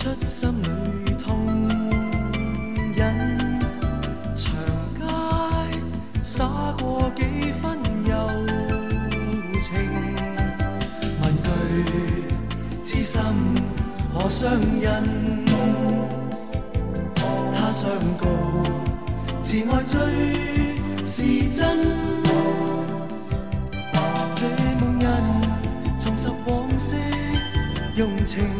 出心里痛忍，长街洒过几分柔情，问句知心何相印？他相告自爱最是真。这梦人重拾往昔用情。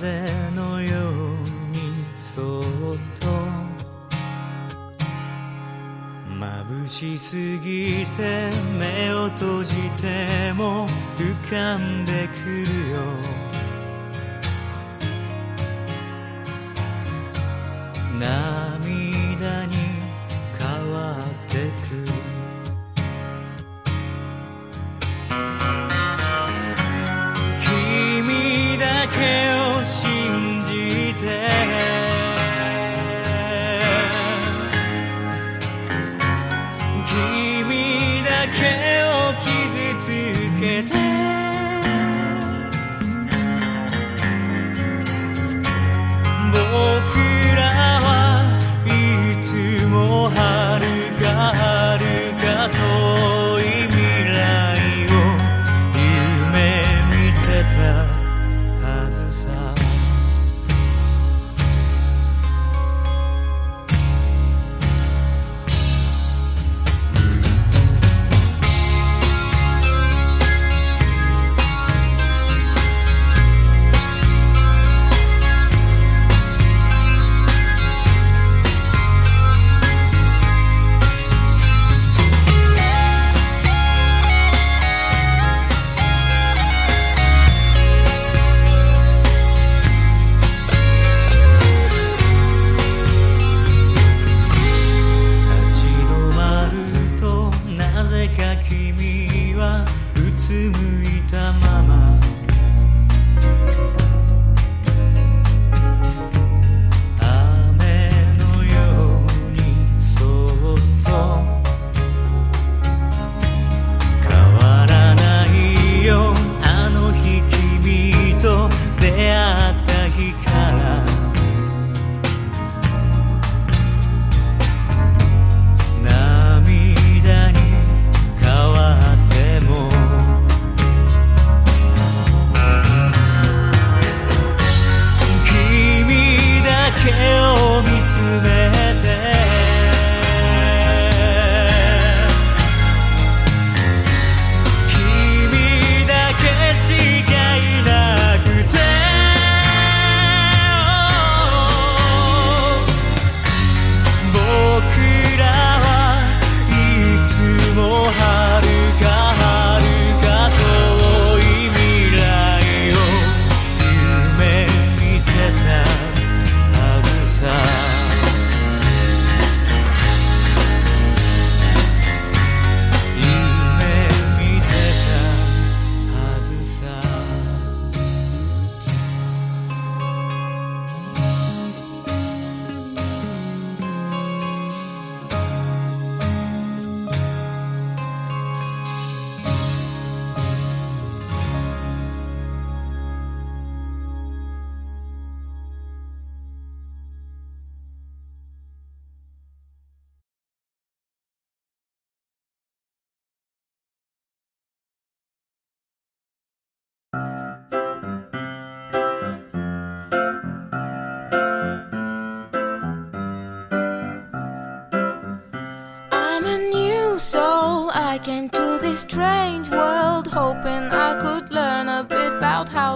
風のようにそっとまぶしすぎて目を閉じても浮かんでくるよ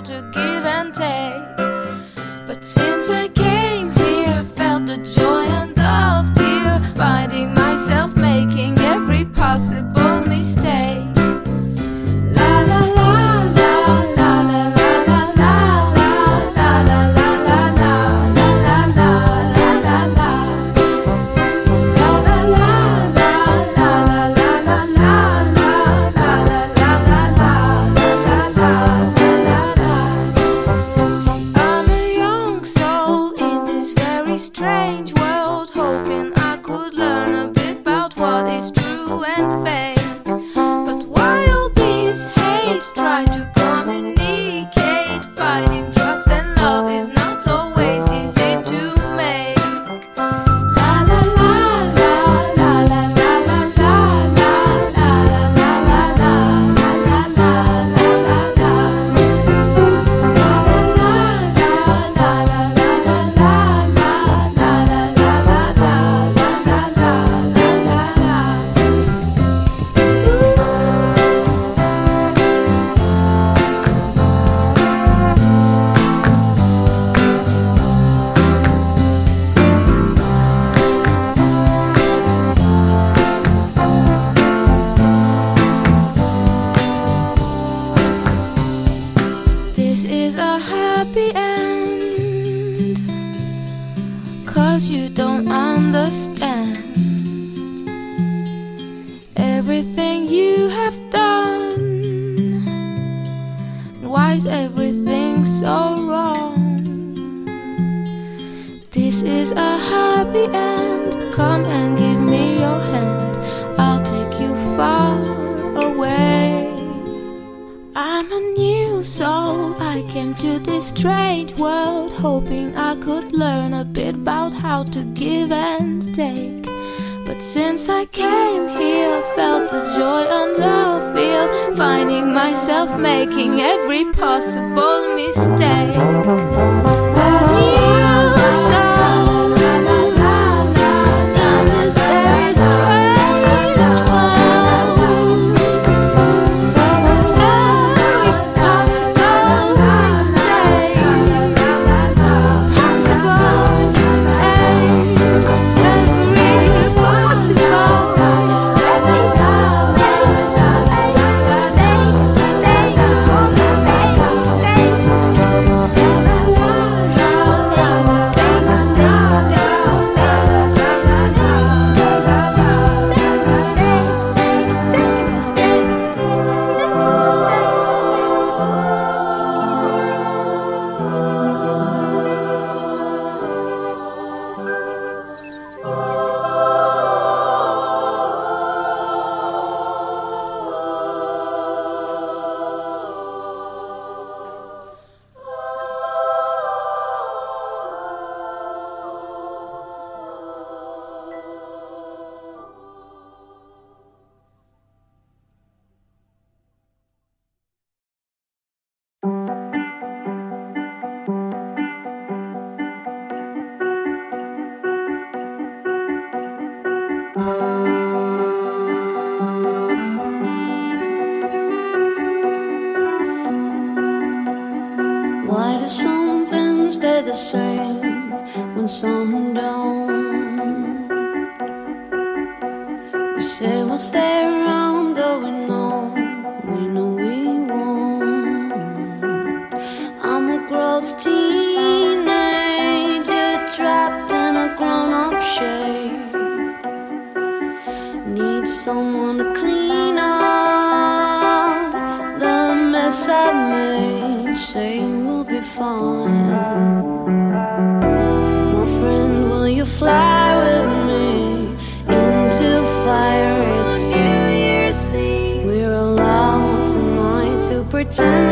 to give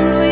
we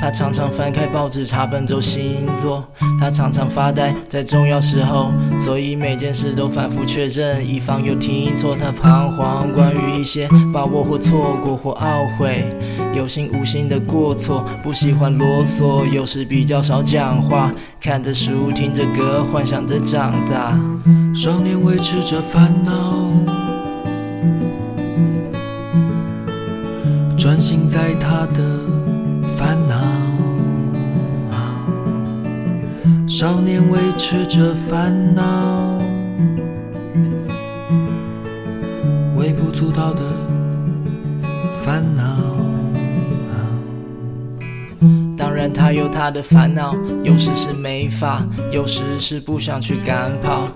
他常常翻开报纸查本周星座，他常常发呆在重要时候，所以每件事都反复确认，以防有听错。他彷徨关于一些把握或错过或懊悔，有心无心的过错，不喜欢啰嗦，有时比较少讲话，看着书听着歌，幻想着长大。少年维持着烦恼，专心在他的。少年维持着烦恼，微不足道的烦恼。当然，他有他的烦恼，有时是没法，有时是不想去赶跑。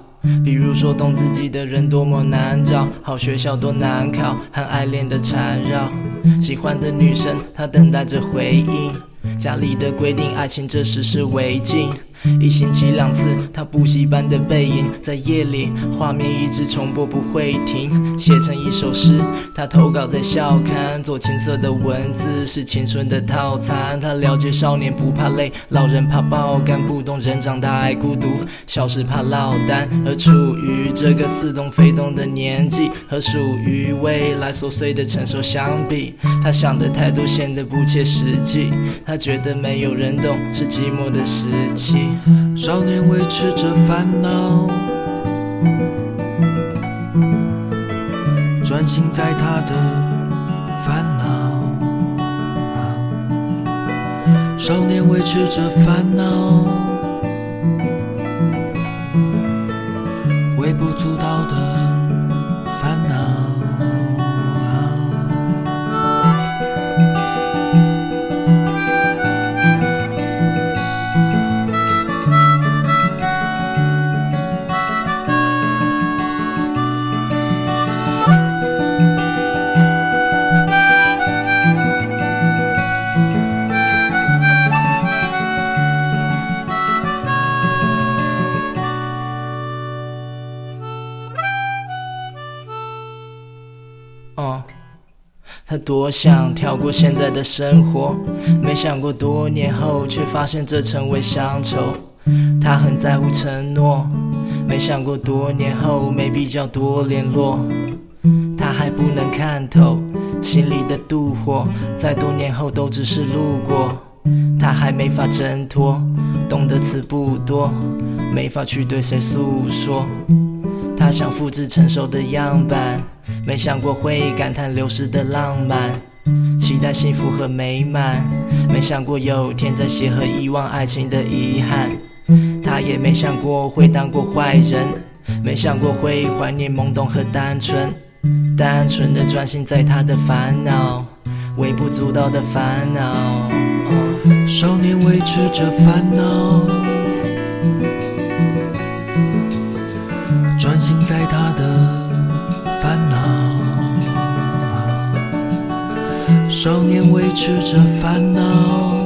比如说，懂自己的人多么难找，好学校多难考，和爱恋的缠绕。喜欢的女生，她等待着回应。家里的规定，爱情这时是违禁。一星期两次，他补习班的背影，在夜里画面一直重播不会停，写成一首诗。他投稿在校刊，做青涩的文字是青春的套餐。他了解少年不怕累，老人怕爆肝，不懂人长大爱孤独，小时怕落单。而处于这个似懂非懂的年纪，和属于未来琐碎的承受相比，他想的太多显得不切实际。他觉得没有人懂，是寂寞的时期。少年维持着烦恼，专心在他的烦恼。少年维持着烦恼，微不足道的。他多想跳过现在的生活，没想过多年后，却发现这成为乡愁。他很在乎承诺，没想过多年后没比较多联络。他还不能看透心里的妒火，在多年后都只是路过。他还没法挣脱，懂的词不多，没法去对谁诉说。他想复制成熟的样板。没想过会感叹流逝的浪漫，期待幸福和美满。没想过有天再写和遗忘爱情的遗憾。他也没想过会当过坏人，没想过会怀念懵懂和单纯。单纯的专心在他的烦恼，微不足道的烦恼。少年维持着烦恼，心在他的。烦恼，少年维持着烦恼。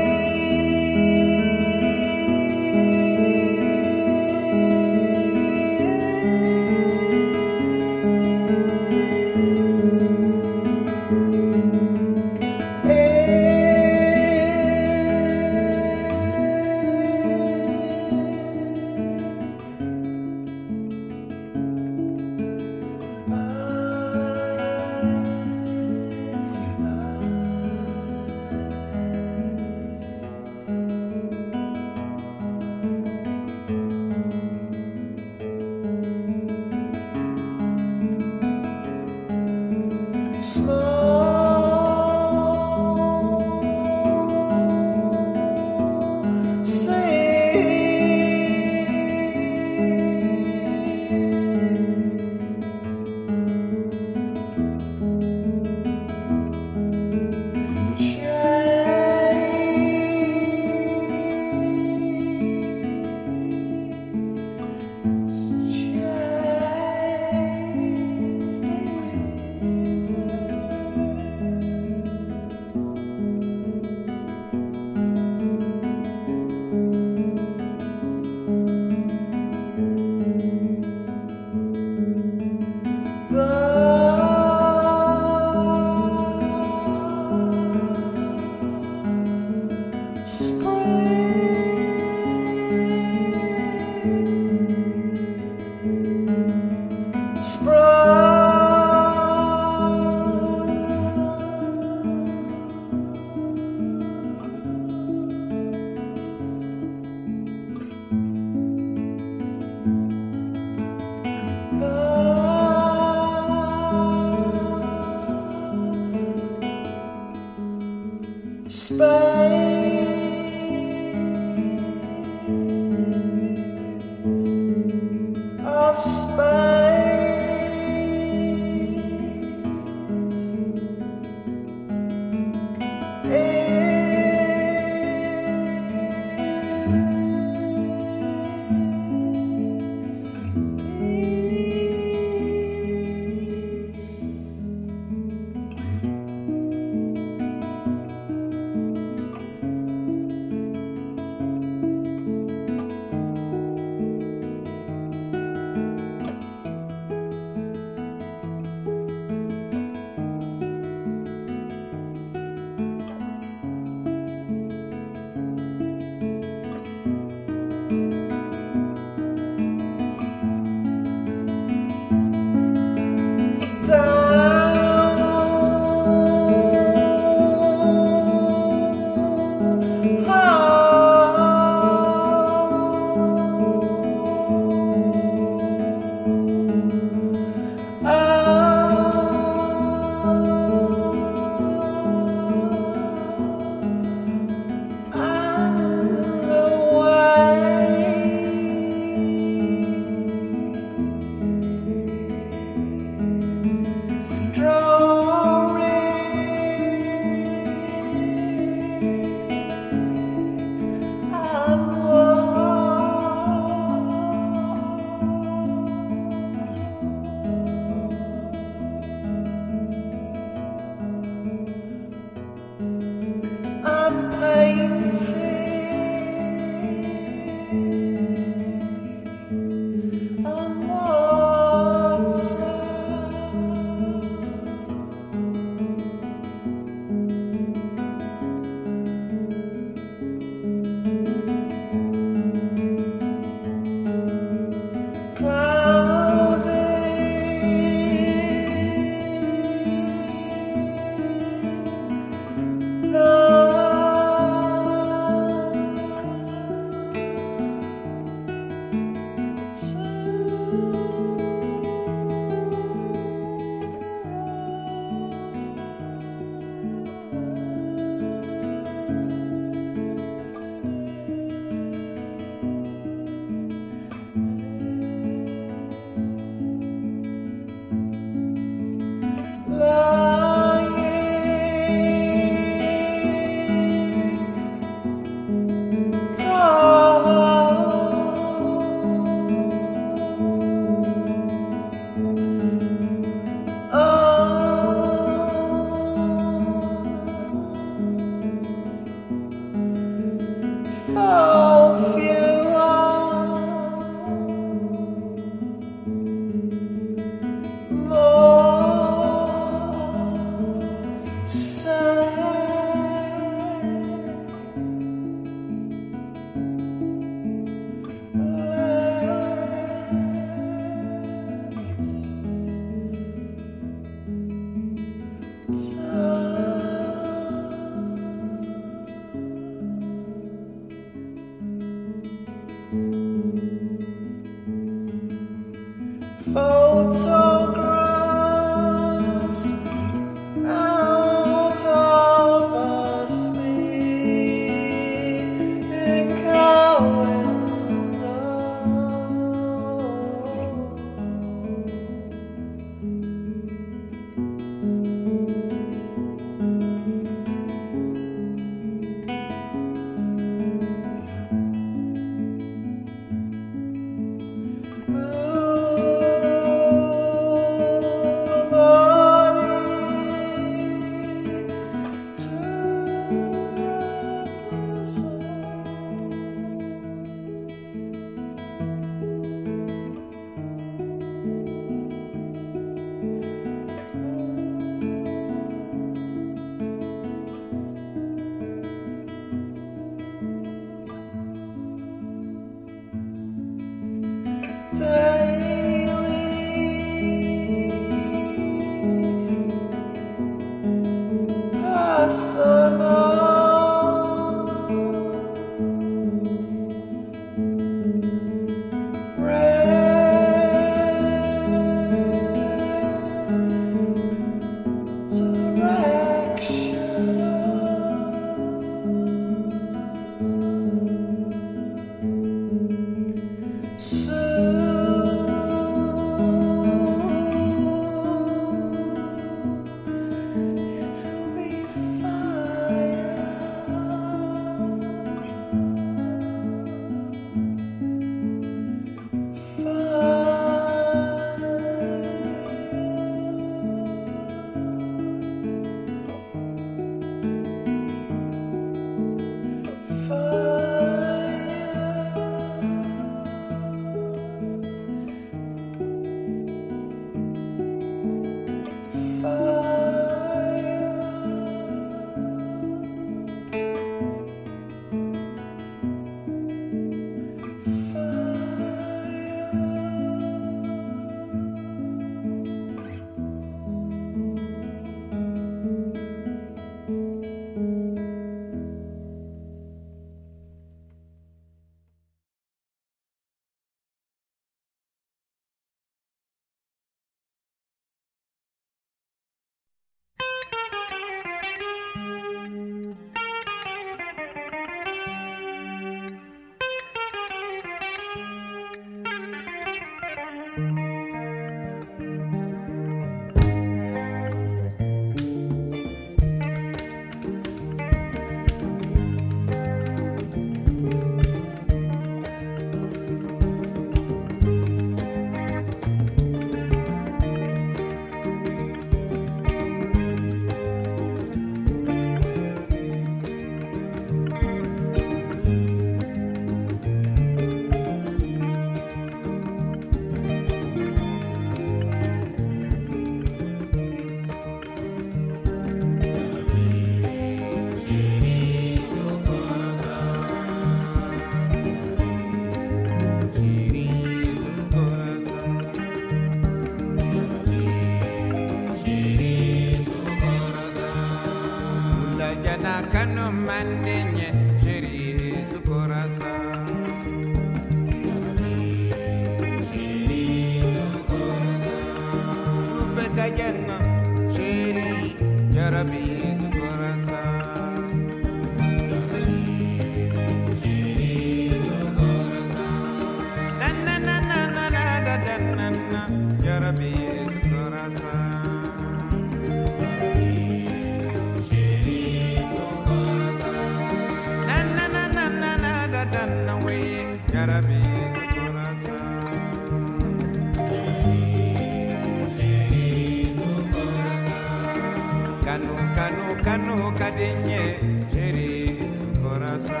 Kanu, Kanu, Kanu, Kadinye, Shiri, Sukorasa.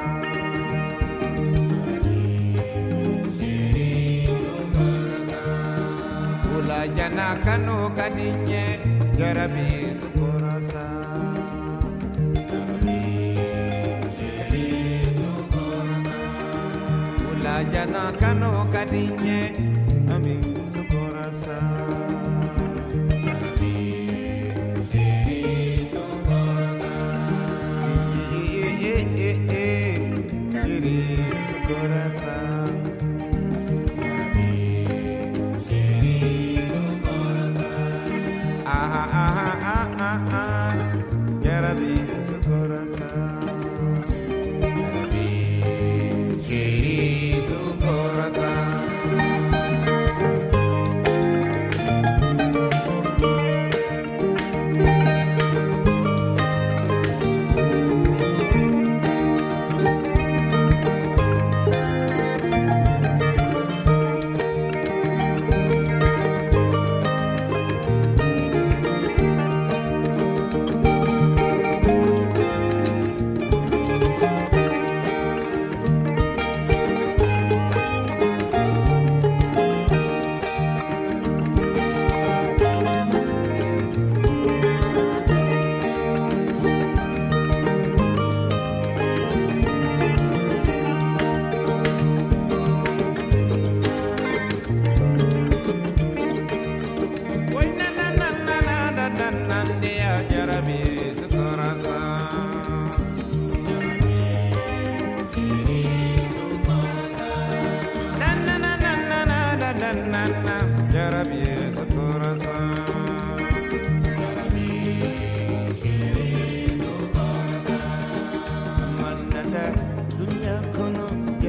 Jana kanu kadinye jarabi sukorasa. Jarabi sukorasa. Ula jana kanu kadinye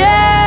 yeah.